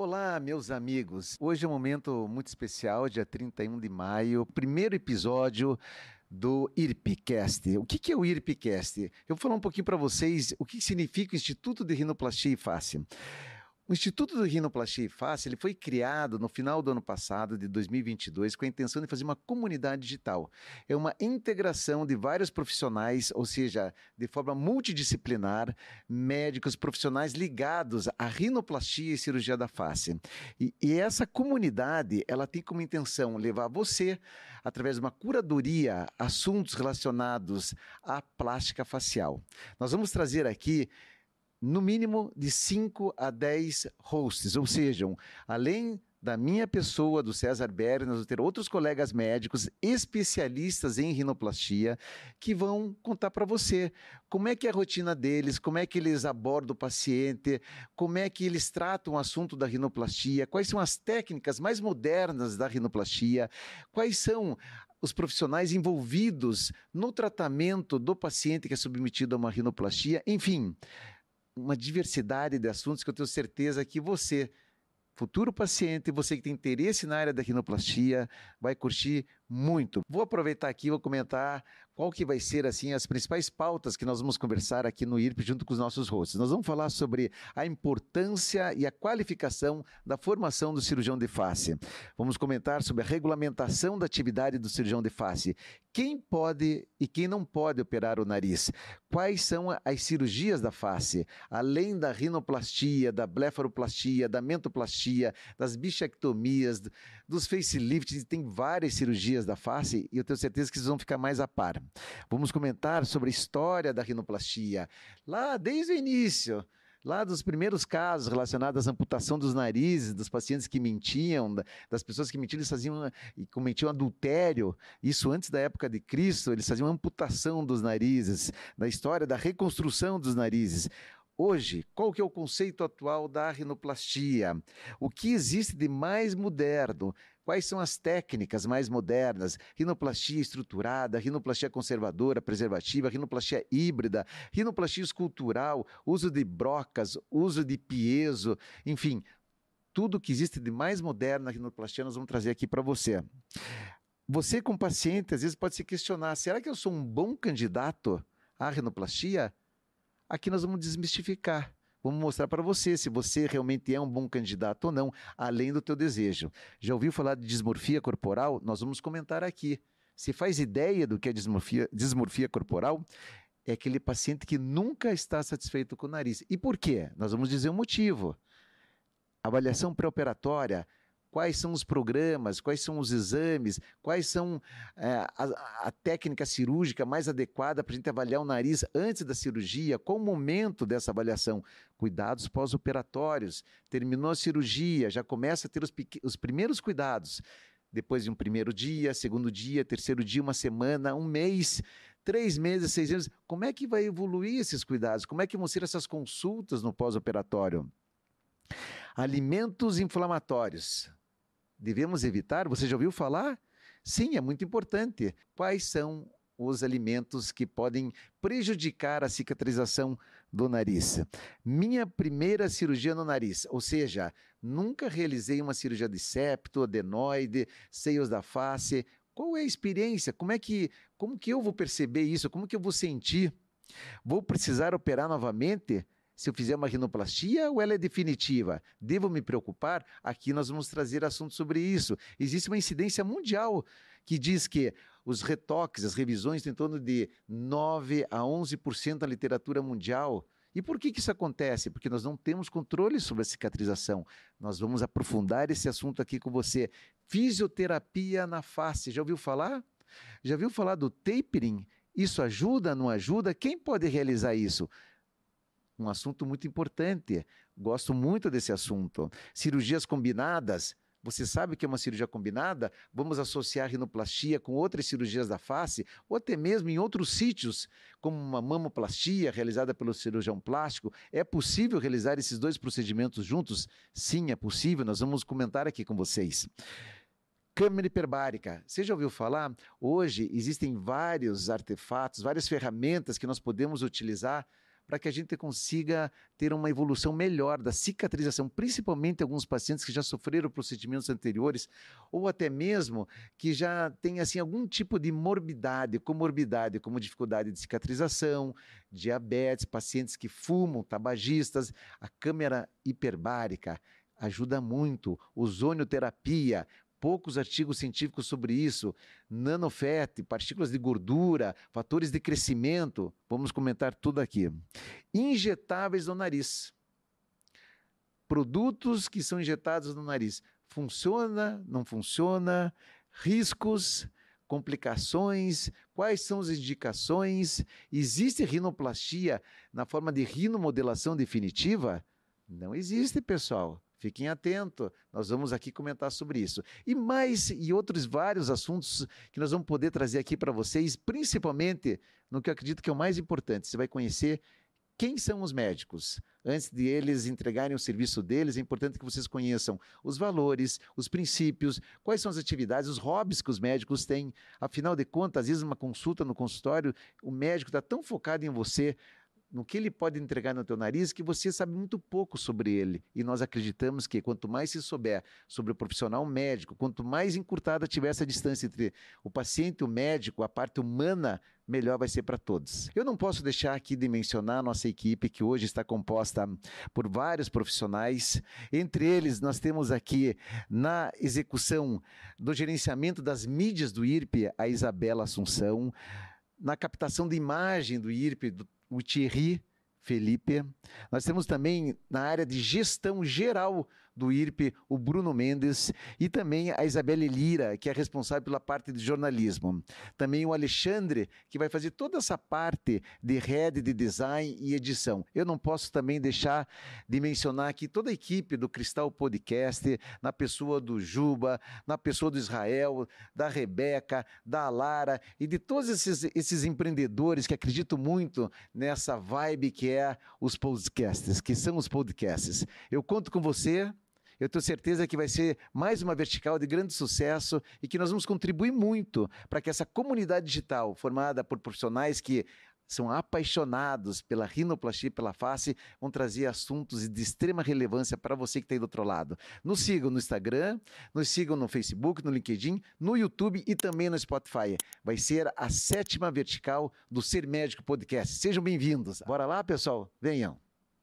Olá, meus amigos. Hoje é um momento muito especial, dia 31 de maio, primeiro episódio do IRPcast. O que é o IRPcast? Eu vou falar um pouquinho para vocês o que significa o Instituto de Rinoplastia e Face. O Instituto do Rinoplastia e Face ele foi criado no final do ano passado, de 2022, com a intenção de fazer uma comunidade digital. É uma integração de vários profissionais, ou seja, de forma multidisciplinar, médicos, profissionais ligados à rinoplastia e cirurgia da face. E, e essa comunidade, ela tem como intenção levar você, através de uma curadoria, assuntos relacionados à plástica facial. Nós vamos trazer aqui no mínimo de 5 a 10 hosts, ou seja, além da minha pessoa, do César vamos ter outros colegas médicos especialistas em rinoplastia que vão contar para você como é que é a rotina deles, como é que eles abordam o paciente, como é que eles tratam o assunto da rinoplastia, quais são as técnicas mais modernas da rinoplastia, quais são os profissionais envolvidos no tratamento do paciente que é submetido a uma rinoplastia, enfim, uma diversidade de assuntos que eu tenho certeza que você, futuro paciente, você que tem interesse na área da rinoplastia, vai curtir muito. Vou aproveitar aqui e vou comentar qual que vai ser assim as principais pautas que nós vamos conversar aqui no IRP junto com os nossos hosts. Nós vamos falar sobre a importância e a qualificação da formação do cirurgião de face. Vamos comentar sobre a regulamentação da atividade do cirurgião de face. Quem pode e quem não pode operar o nariz? Quais são as cirurgias da face? Além da rinoplastia, da blefaroplastia, da mentoplastia, das bichectomias, dos facelifts, tem várias cirurgias da face e eu tenho certeza que vocês vão ficar mais a par. Vamos comentar sobre a história da rinoplastia, lá desde o início lá dos primeiros casos relacionados à amputação dos narizes, dos pacientes que mentiam, das pessoas que mentiam, eles faziam e cometiam adultério. Isso antes da época de Cristo, eles faziam amputação dos narizes, da história da reconstrução dos narizes. Hoje, qual que é o conceito atual da rinoplastia? O que existe de mais moderno? Quais são as técnicas mais modernas? Rinoplastia estruturada, rinoplastia conservadora, preservativa, rinoplastia híbrida, rinoplastia escultural, uso de brocas, uso de piezo, enfim, tudo que existe de mais moderno na rinoplastia nós vamos trazer aqui para você. Você, como paciente, às vezes pode se questionar: será que eu sou um bom candidato à rinoplastia? Aqui nós vamos desmistificar. Vamos mostrar para você se você realmente é um bom candidato ou não, além do teu desejo. Já ouviu falar de dismorfia corporal? Nós vamos comentar aqui. Se faz ideia do que é dismorfia, dismorfia corporal? É aquele paciente que nunca está satisfeito com o nariz. E por quê? Nós vamos dizer o um motivo. Avaliação pré-operatória quais são os programas, quais são os exames, quais são é, a, a, técnica cirúrgica mais adequada para a gente avaliar o nariz antes da cirurgia, qual o momento dessa avaliação. Cuidados pós-operatórios, terminou a cirurgia, já começa a ter os, os primeiros cuidados depois de um primeiro dia, segundo dia, terceiro dia, uma semana, um mês, três meses, seis meses. Como é que vai evoluir esses cuidados? Como é que vão ser essas consultas no pós-operatório? Alimentos inflamatórios devemos evitar? Você já ouviu falar? Sim, é muito importante. Quais são os alimentos que podem prejudicar a cicatrização do nariz. Minha primeira cirurgia no nariz, ou seja, nunca realizei uma cirurgia de septo, adenoide, seios da face. Qual é a experiência? Como é que, como que eu vou perceber isso? Como que eu vou sentir? Vou precisar operar novamente? Se eu fizer uma rinoplastia ou ela é definitiva? Devo me preocupar? Aqui nós vamos trazer assuntos sobre isso. Existe uma incidência mundial que diz que os retoques, as revisões, têm em torno de 9 a 11% da literatura mundial. E por que, que isso acontece? Porque nós não temos controle sobre a cicatrização. Nós vamos aprofundar esse assunto aqui com você. Fisioterapia na face. Já ouviu falar? Já ouviu falar do tapering? Isso ajuda, não ajuda? Quem pode realizar isso? Um assunto muito importante. Gosto muito desse assunto. Cirurgias combinadas. Você sabe que é uma cirurgia combinada? Vamos associar rinoplastia com outras cirurgias da face, ou até mesmo em outros sítios, como uma mamoplastia realizada pelo cirurgião plástico. É possível realizar esses dois procedimentos juntos? Sim, é possível. Nós vamos comentar aqui com vocês. Câmera hiperbárica. Você já ouviu falar? Hoje existem vários artefatos, várias ferramentas que nós podemos utilizar para que a gente consiga ter uma evolução melhor da cicatrização, principalmente alguns pacientes que já sofreram procedimentos anteriores ou até mesmo que já têm assim algum tipo de morbidade, comorbidade, como dificuldade de cicatrização, diabetes, pacientes que fumam, tabagistas, a câmera hiperbárica ajuda muito, ozonioterapia, poucos artigos científicos sobre isso. Nanofet, partículas de gordura, fatores de crescimento. Vamos comentar tudo aqui. Injetáveis no nariz. Produtos que são injetados no nariz. Funciona? Não funciona? Riscos? complicações, quais são as indicações, existe rinoplastia na forma de rinomodelação definitiva? Não existe, pessoal. Fiquem atentos, nós vamos aqui comentar sobre isso. E mais e outros vários assuntos que nós vamos poder trazer aqui para vocês, principalmente no que eu acredito que é o mais importante. Você vai conhecer quem são os médicos. Antes de eles entregarem o serviço deles, é importante que vocês conheçam os valores, os princípios, quais são as atividades, os hobbies que os médicos têm. Afinal de contas, às vezes, uma consulta no consultório, o médico está tão focado em você, no que ele pode entregar no teu nariz que você sabe muito pouco sobre ele. E nós acreditamos que quanto mais se souber sobre o profissional médico, quanto mais encurtada tiver essa distância entre o paciente e o médico, a parte humana, melhor vai ser para todos. Eu não posso deixar aqui de mencionar a nossa equipe, que hoje está composta por vários profissionais. Entre eles, nós temos aqui na execução do gerenciamento das mídias do IRP, a Isabela Assunção. Na captação de imagem do IRP, do o Thierry Felipe. Nós temos também na área de gestão geral do IRP, o Bruno Mendes, e também a Isabelle Lira, que é responsável pela parte de jornalismo. Também o Alexandre, que vai fazer toda essa parte de rede de design e edição. Eu não posso também deixar de mencionar aqui toda a equipe do Cristal Podcast, na pessoa do Juba, na pessoa do Israel, da Rebeca, da Lara e de todos esses, esses empreendedores que acreditam muito nessa vibe que é os podcasts, que são os podcasts. Eu conto com você. Eu tenho certeza que vai ser mais uma vertical de grande sucesso e que nós vamos contribuir muito para que essa comunidade digital, formada por profissionais que são apaixonados pela rinoplastia pela face, vão trazer assuntos de extrema relevância para você que está aí do outro lado. Nos sigam no Instagram, nos sigam no Facebook, no LinkedIn, no YouTube e também no Spotify. Vai ser a sétima vertical do Ser Médico Podcast. Sejam bem-vindos. Bora lá, pessoal? Venham.